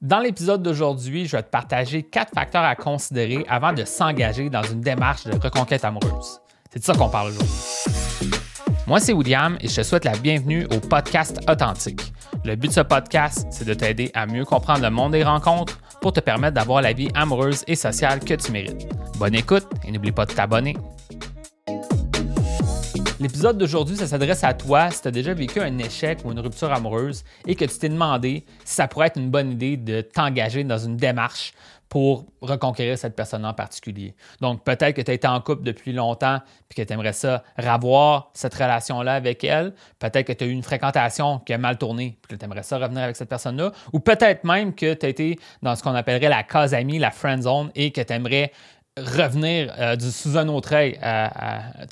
Dans l'épisode d'aujourd'hui, je vais te partager quatre facteurs à considérer avant de s'engager dans une démarche de reconquête amoureuse. C'est de ça qu'on parle aujourd'hui. Moi, c'est William et je te souhaite la bienvenue au podcast Authentique. Le but de ce podcast, c'est de t'aider à mieux comprendre le monde des rencontres pour te permettre d'avoir la vie amoureuse et sociale que tu mérites. Bonne écoute et n'oublie pas de t'abonner. L'épisode d'aujourd'hui, ça s'adresse à toi si tu as déjà vécu un échec ou une rupture amoureuse et que tu t'es demandé si ça pourrait être une bonne idée de t'engager dans une démarche pour reconquérir cette personne en particulier. Donc, peut-être que tu as été en couple depuis longtemps puis que tu aimerais ça ravoir cette relation-là avec elle. Peut-être que tu as eu une fréquentation qui a mal tourné puis que tu aimerais ça revenir avec cette personne-là. Ou peut-être même que tu as été dans ce qu'on appellerait la case amie, la friend zone, et que tu aimerais revenir euh, du sous un autre œil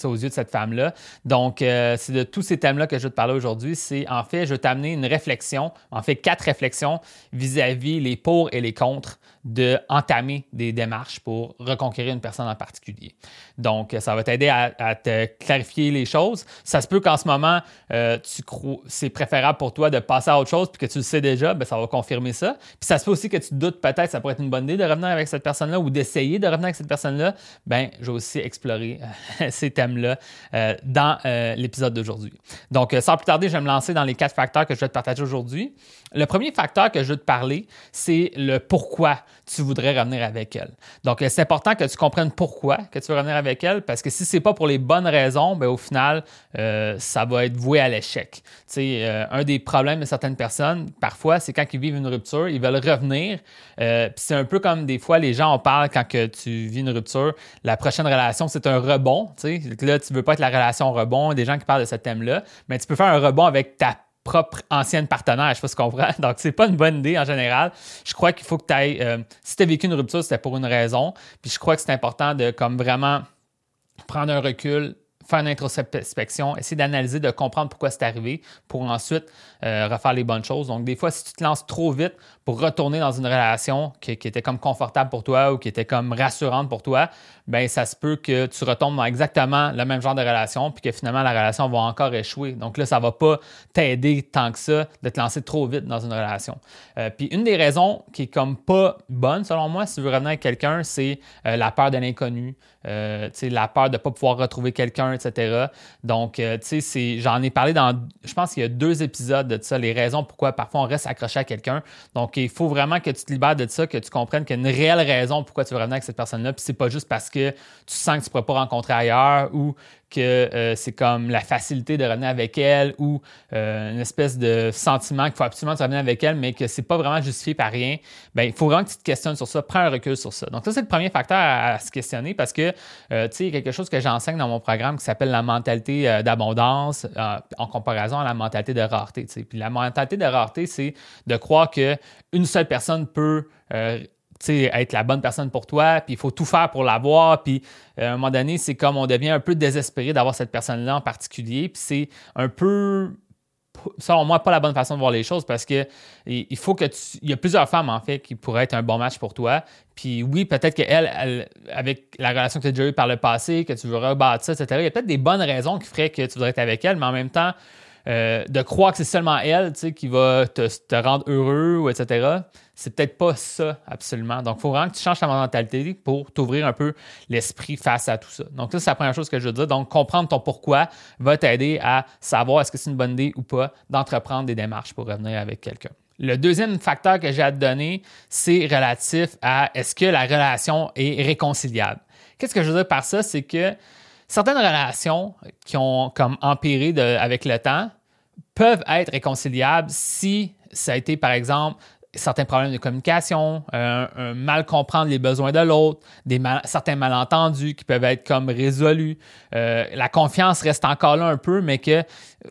aux yeux de cette femme-là. Donc, euh, c'est de tous ces thèmes-là que je vais te parler aujourd'hui. C'est en fait, je vais t'amener une réflexion, en fait quatre réflexions vis-à-vis les pour et les contre de entamer des démarches pour reconquérir une personne en particulier. Donc, ça va t'aider à, te clarifier les choses. Ça se peut qu'en ce moment, euh, tu c'est préférable pour toi de passer à autre chose puis que tu le sais déjà, ben, ça va confirmer ça. Puis ça se peut aussi que tu doutes peut-être, ça pourrait être une bonne idée de revenir avec cette personne-là ou d'essayer de revenir avec cette personne-là. Ben, je vais aussi explorer euh, ces thèmes-là euh, dans l'épisode d'aujourd'hui. Donc, sans plus tarder, je vais me lancer dans les quatre facteurs que je vais te partager aujourd'hui. Le premier facteur que je veux te parler, c'est le pourquoi tu voudrais revenir avec elle. Donc, c'est important que tu comprennes pourquoi que tu veux revenir avec elle, parce que si ce n'est pas pour les bonnes raisons, bien, au final, euh, ça va être voué à l'échec. Tu sais, euh, un des problèmes de certaines personnes, parfois, c'est quand ils vivent une rupture, ils veulent revenir. Euh, c'est un peu comme des fois, les gens en parlent quand tu vis une rupture. La prochaine relation, c'est un rebond. Tu sais. Là, tu veux pas être la relation rebond. Des gens qui parlent de ce thème-là, mais tu peux faire un rebond avec ta propre ancienne partenaire, je sais pas ce qu'on comprends. Donc, c'est pas une bonne idée en général. Je crois qu'il faut que tu ailles. Euh, si tu as vécu une rupture, c'était pour une raison. Puis je crois que c'est important de comme vraiment prendre un recul, faire une introspection, essayer d'analyser, de comprendre pourquoi c'est arrivé pour ensuite euh, refaire les bonnes choses. Donc, des fois, si tu te lances trop vite pour retourner dans une relation qui, était comme confortable pour toi ou qui était comme rassurante pour toi, ben ça se peut que tu retombes dans exactement le même genre de relation puis que finalement la relation va encore échouer. Donc là, ça va pas t'aider tant que ça de te lancer trop vite dans une relation. Euh, puis une des raisons qui est comme pas bonne selon moi, si tu veux revenir avec quelqu'un, c'est euh, la peur de l'inconnu, la peur de ne pas pouvoir retrouver quelqu'un, etc. Donc, tu sais, j'en ai parlé dans, je pense qu'il y a deux épisodes de ça, les raisons pourquoi parfois on reste accroché à quelqu'un. Donc, il faut vraiment que tu te libères de ça, que tu comprennes qu'il y a une réelle raison pourquoi tu veux revenir avec cette personne-là, puis c'est pas juste parce que tu sens que tu ne pourras pas rencontrer ailleurs ou que euh, c'est comme la facilité de revenir avec elle ou euh, une espèce de sentiment qu'il faut absolument revenir avec elle, mais que c'est pas vraiment justifié par rien, ben il faut vraiment que tu te questionnes sur ça, prends un recul sur ça. Donc ça, c'est le premier facteur à, se questionner parce que, euh, tu sais, il y a quelque chose que j'enseigne dans mon programme qui s'appelle la mentalité d'abondance en comparaison à la mentalité de rareté. Puis la mentalité de rareté, c'est de croire qu'une seule personne peut être la bonne personne pour toi, puis il faut tout faire pour l'avoir, puis euh, à un moment donné, c'est comme on devient un peu désespéré d'avoir cette personne-là en particulier, puis c'est un peu, selon moi, pas la bonne façon de voir les choses parce que il faut que tu, il y a plusieurs femmes en fait qui pourraient être un bon match pour toi, puis oui, peut-être qu'elle, elle, avec la relation que tu as déjà eue par le passé, que tu veux rebâtir, etc., il y a peut-être des bonnes raisons qui feraient que tu voudrais être avec elle, mais en même temps, euh, de croire que c'est seulement elle qui va te, te, rendre heureux, etc., c'est peut-être pas ça absolument. Donc, il faut vraiment que tu changes ta mentalité pour t'ouvrir un peu l'esprit face à tout ça. Donc, ça, c'est la première chose que je veux dire. Donc, comprendre ton pourquoi va t'aider à savoir est-ce que c'est une bonne idée ou pas d'entreprendre des démarches pour revenir avec quelqu'un. Le deuxième facteur que j'ai à te donner, c'est relatif à est-ce que la relation est réconciliable. Qu'est-ce que je veux dire par ça? C'est que certaines relations qui ont comme empiré avec le temps peuvent être réconciliables si ça a été, par exemple, certains problèmes de communication, un, mal comprendre les besoins de l'autre, des certains malentendus qui peuvent être comme résolus. Euh, la confiance reste encore là un peu, mais que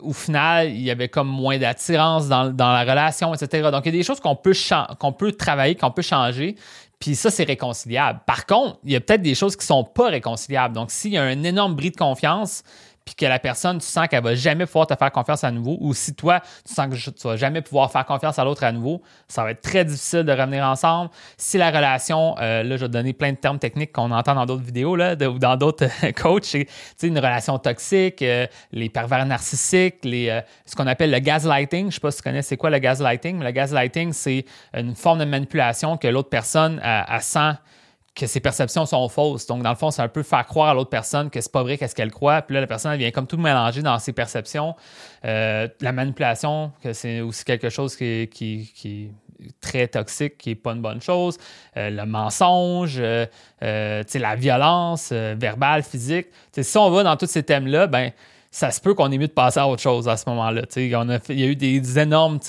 au final, il y avait comme moins d'attirance dans, la relation, etc. Donc, il y a des choses qu'on peut, qu'on peut travailler, qu'on peut changer. Puis ça, c'est réconciliable. Par contre, il y a peut-être des choses qui ne sont pas réconciliables. Donc, s'il y a un énorme bris de confiance, puis que la personne, tu sens qu'elle va jamais pouvoir te faire confiance à nouveau, ou si toi, tu sens que tu vas jamais pouvoir faire confiance à l'autre à nouveau, ça va être très difficile de revenir ensemble. Si la relation, euh, là, je vais te donner plein de termes techniques qu'on entend dans d'autres vidéos, là, ou dans d'autres coachs, c'est une relation toxique, euh, les pervers narcissiques, les, euh, ce qu'on appelle le gaslighting. Je sais pas si tu connais c'est quoi le gaslighting, mais le gaslighting, c'est une forme de manipulation que l'autre personne, a sent que ses perceptions sont fausses. Donc, dans le fond, c'est un peu faire croire à l'autre personne que c'est pas vrai qu'est-ce qu'elle croit. Puis là, la personne, elle vient comme tout mélanger dans ses perceptions. Euh, la manipulation, que c'est aussi quelque chose qui, qui, qui, est très toxique, qui n'est pas une bonne chose. Euh, le mensonge, euh, la violence verbale, physique. si on va dans tous ces thèmes-là, ben ça se peut qu'on ait mieux de passer à autre chose à ce moment-là. Il y a eu des énormes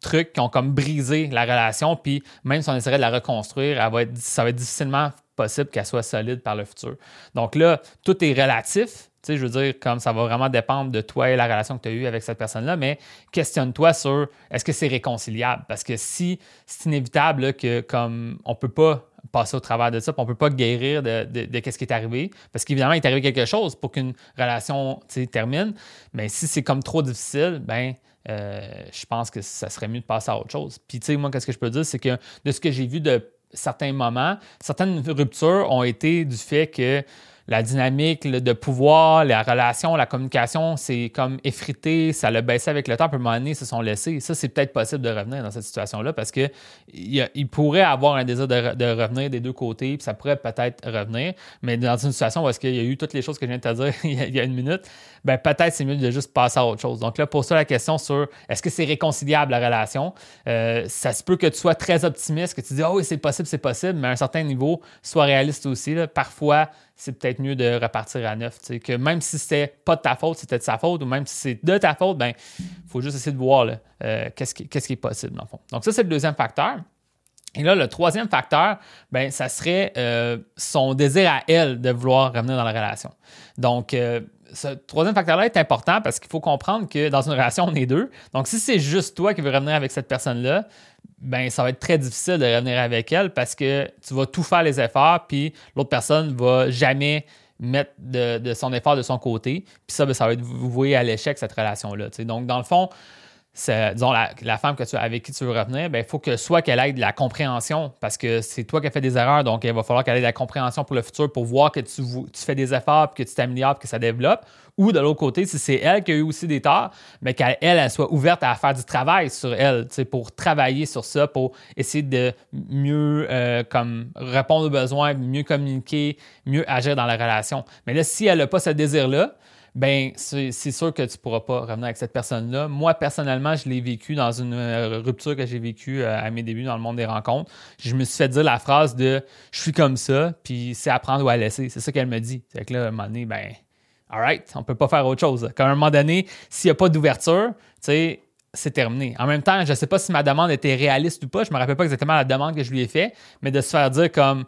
trucs qui ont comme brisé la relation, puis même si on essaierait de la reconstruire, ça va être difficilement possible qu'elle soit solide par le futur. Donc là, tout est relatif. Tu sais, je veux dire, comme ça va vraiment dépendre de toi et la relation que tu as eue avec cette personne-là, mais questionne-toi sur est-ce que c'est réconciliable? Parce que si c'est inévitable que comme on peut pas passer au travers de ça, puis on peut pas guérir de, de, ce qui est arrivé, parce qu'évidemment, il est arrivé quelque chose pour qu'une relation termine, mais si c'est comme trop difficile, ben euh, je pense que ça serait mieux de passer à autre chose. Puis, tu sais, moi, qu'est-ce que je peux dire, c'est que de ce que j'ai vu de certains moments, certaines ruptures ont été du fait que la dynamique de pouvoir, la relation, la communication, c'est comme effrité, ça l'a baissé avec le temps, puis à un moment donné, ils se sont laissés. Ça, c'est peut-être possible de revenir dans cette situation-là parce qu'il il pourrait avoir un désir de, revenir des deux côtés, puis ça pourrait peut-être revenir, mais dans une situation où est-ce qu'il y a eu toutes les choses que je viens de te dire il y a une minute, ben peut-être c'est mieux de juste passer à autre chose. Donc là, pour ça, la question sur est-ce que c'est réconciliable la relation, euh, ça se peut que tu sois très optimiste, que tu dis, oh oui, c'est possible, c'est possible, mais à un certain niveau, sois réaliste aussi. Parfois, c'est peut-être mieux de repartir à neuf. Que même si c'était pas de ta faute, c'était de sa faute, ou même si c'est de ta faute, ben il faut juste essayer de voir euh, qu'est-ce qui, qui, est possible, dans le fond. Donc, ça, c'est le deuxième facteur. Et là, le troisième facteur, ben, ça serait euh, son désir à elle de vouloir revenir dans la relation. Donc, euh, ce troisième facteur-là est important parce qu'il faut comprendre que dans une relation, on est deux. Donc, si c'est juste toi qui veux revenir avec cette personne-là, ben ça va être très difficile de revenir avec elle parce que tu vas tout faire les efforts, puis l'autre personne va jamais mettre de, son effort de son côté. Puis ça, ben, ça va être voué à l'échec, cette relation-là. Donc, dans le fond, disons, la, femme que tu, avec qui tu veux revenir, il ben, faut que soit qu'elle ait de la compréhension, parce que c'est toi qui as fait des erreurs, donc il va falloir qu'elle ait de la compréhension pour le futur pour voir que tu, fais des efforts, que tu t'améliores, que ça développe. Ou de l'autre côté, si c'est elle qui a eu aussi des torts, mais qu'elle elle, soit ouverte à faire du travail sur elle, pour travailler sur ça, pour essayer de mieux euh, comme répondre aux besoins, mieux communiquer, mieux agir dans la relation. Mais là, si elle n'a pas ce désir-là, ben c'est sûr que tu ne pourras pas revenir avec cette personne-là. Moi, personnellement, je l'ai vécu dans une euh, rupture que j'ai vécue euh, à mes débuts dans le monde des rencontres. Je me suis fait dire la phrase de je suis comme ça, puis c'est à prendre ou à laisser. C'est ça qu'elle me dit. C'est que là, à un moment donné, ben, right, on peut pas faire autre chose. Quand à un moment donné, s'il n'y a pas d'ouverture, tu sais, c'est terminé. En même temps, je ne sais pas si ma demande était réaliste ou pas. Je ne me rappelle pas exactement la demande que je lui ai faite, mais de se faire dire comme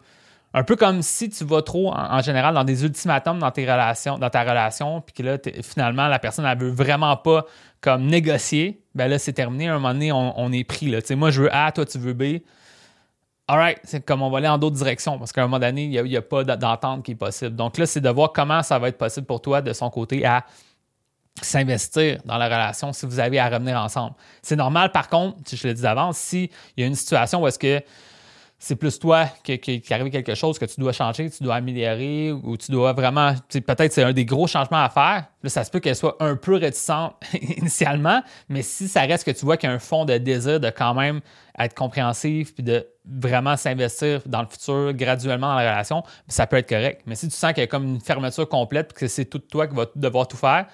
un peu comme si tu vas trop, en, général, dans des ultimatums dans, tes relations, dans ta relation, puis que là, finalement, la personne, elle veut vraiment pas comme négocier, ben là, c'est terminé. À un moment donné, on, est pris. Là. moi, je veux A, toi, tu veux B. Alright, c'est comme on va aller en d'autres directions parce qu'à un moment donné, il n'y a, pas d'entente qui est possible. Donc là, c'est de voir comment ça va être possible pour toi de son côté à s'investir dans la relation si vous avez à revenir ensemble. C'est normal, par contre, je le dis d'avance, s'il y a une situation où est-ce que c'est plus toi qui, arrive quelque chose que tu dois changer, tu dois améliorer ou tu dois vraiment, peut-être c'est un des gros changements à faire. Là, ça se peut qu'elle soit un peu réticente initialement, mais si ça reste que tu vois qu'il y a un fond de désir de quand même être compréhensif puis de vraiment s'investir dans le futur graduellement dans la relation, ça peut être correct. Mais si tu sens qu'il y a comme une fermeture complète que c'est tout toi qui va devoir tout faire,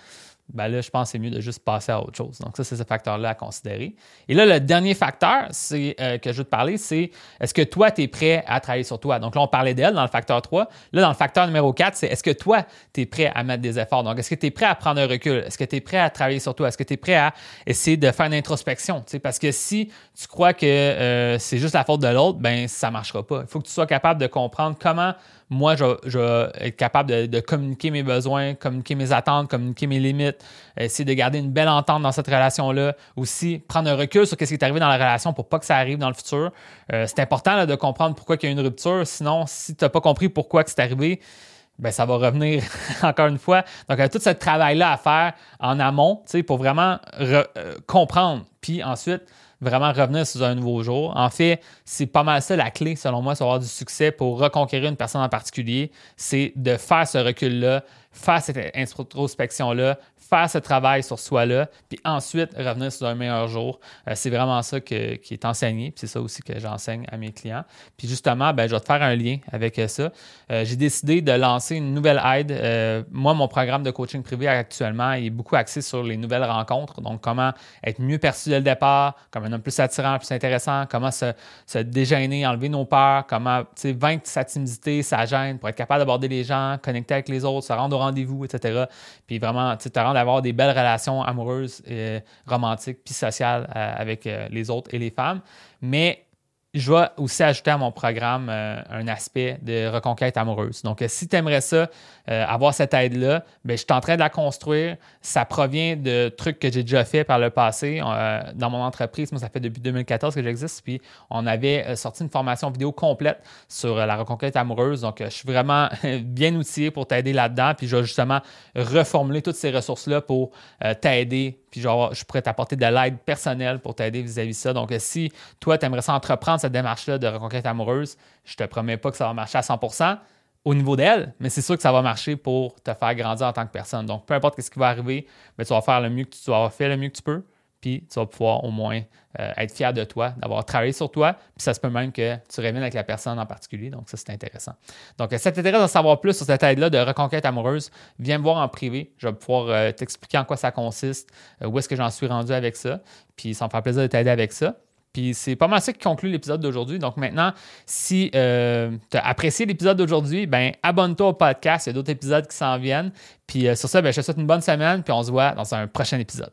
ben là, je pense que c'est mieux de juste passer à autre chose. Donc, ça, c'est ce facteur-là à considérer. Et là, le dernier facteur c'est, euh, que je veux te parler, c'est est-ce que toi, tu es prêt à travailler sur toi? Donc là, on parlait d'elle dans le facteur 3. Là, dans le facteur numéro 4, c'est est-ce que toi, tu es prêt à mettre des efforts? Donc, est-ce que tu es prêt à prendre un recul? Est-ce que tu es prêt à travailler sur toi? Est-ce que tu es prêt à essayer de faire une introspection? Parce que si tu crois que euh, c'est juste la faute de l'autre, ben ça marchera pas. Il faut que tu sois capable de comprendre comment moi, je, vais être capable de, communiquer mes besoins, communiquer mes attentes, communiquer mes limites, essayer de garder une belle entente dans cette relation-là. Aussi, prendre un recul sur ce qui est arrivé dans la relation pour pas que ça arrive dans le futur. Euh, c'est important de comprendre pourquoi il y a une rupture. Sinon, si tu n'as pas compris pourquoi c'est arrivé, ben, ça va revenir encore une fois. Donc, tout ce travail-là à faire en amont, pour vraiment euh, comprendre. Puis ensuite, vraiment revenir sur un nouveau jour. En fait, c'est pas mal ça la clé, selon moi, sur avoir du succès pour reconquérir une personne en particulier. C'est de faire ce recul-là, faire cette introspection-là, faire ce travail sur soi-là, puis ensuite revenir sur un meilleur jour. Euh, c'est vraiment ça qui est enseigné, puis c'est ça aussi que j'enseigne à mes clients. Puis justement, ben, je vais te faire un lien avec ça. Euh, j'ai décidé de lancer une nouvelle aide. Euh, moi, mon programme de coaching privé actuellement est beaucoup axé sur les nouvelles rencontres. Donc, comment être mieux perçu dès le départ, comme un homme plus attirant, plus intéressant, comment se, se dégainer, enlever nos peurs, comment vaincre sa timidité, sa gêne pour être capable d'aborder les gens, connecter avec les autres, se rendre au rendez-vous, etc. Puis vraiment, te rendre d'avoir des belles relations amoureuses, et romantiques, puis sociales euh, avec euh, les autres et les femmes. Mais je vais aussi ajouter à mon programme euh, un aspect de reconquête amoureuse. Donc, si tu aimerais ça, euh, avoir cette aide-là, ben, je suis en train de la construire. Ça provient de trucs que j'ai déjà fait par le passé euh, dans mon entreprise. Moi, ça fait depuis 2014 que j'existe. Puis, on avait sorti une formation vidéo complète sur la reconquête amoureuse. Donc, je suis vraiment bien outillé pour t'aider là-dedans. Puis, je vais justement reformuler toutes ces ressources-là pour t'aider genre, je pourrais t'apporter de l'aide personnelle pour t'aider vis-à-vis de ça. Donc, si toi, tu aimerais ça entreprendre cette démarche-là de reconquête amoureuse, je te promets pas que ça va marcher à 100% au niveau d'elle, mais c'est sûr que ça va marcher pour te faire grandir en tant que personne. Donc, peu importe ce qui va arriver, mais tu vas faire le mieux que tu, tu vas faire le mieux que tu peux puis tu vas pouvoir au moins euh, être fier de toi, d'avoir travaillé sur toi, puis ça se peut même que tu reviennes avec la personne en particulier, donc ça c'est intéressant. Donc si ça t'intéresse de savoir plus sur cette aide-là de reconquête amoureuse, viens me voir en privé, je vais pouvoir euh, t'expliquer en quoi ça consiste, euh, où est-ce que j'en suis rendu avec ça, puis ça me fera plaisir de t'aider avec ça. Puis c'est pas mal ça qui conclut l'épisode d'aujourd'hui. Donc maintenant, si tu as apprécié l'épisode d'aujourd'hui, ben abonne-toi au podcast. Il y a d'autres épisodes qui s'en viennent. Puis sur ça, ben, je te souhaite une bonne semaine. Puis on se voit dans un prochain épisode.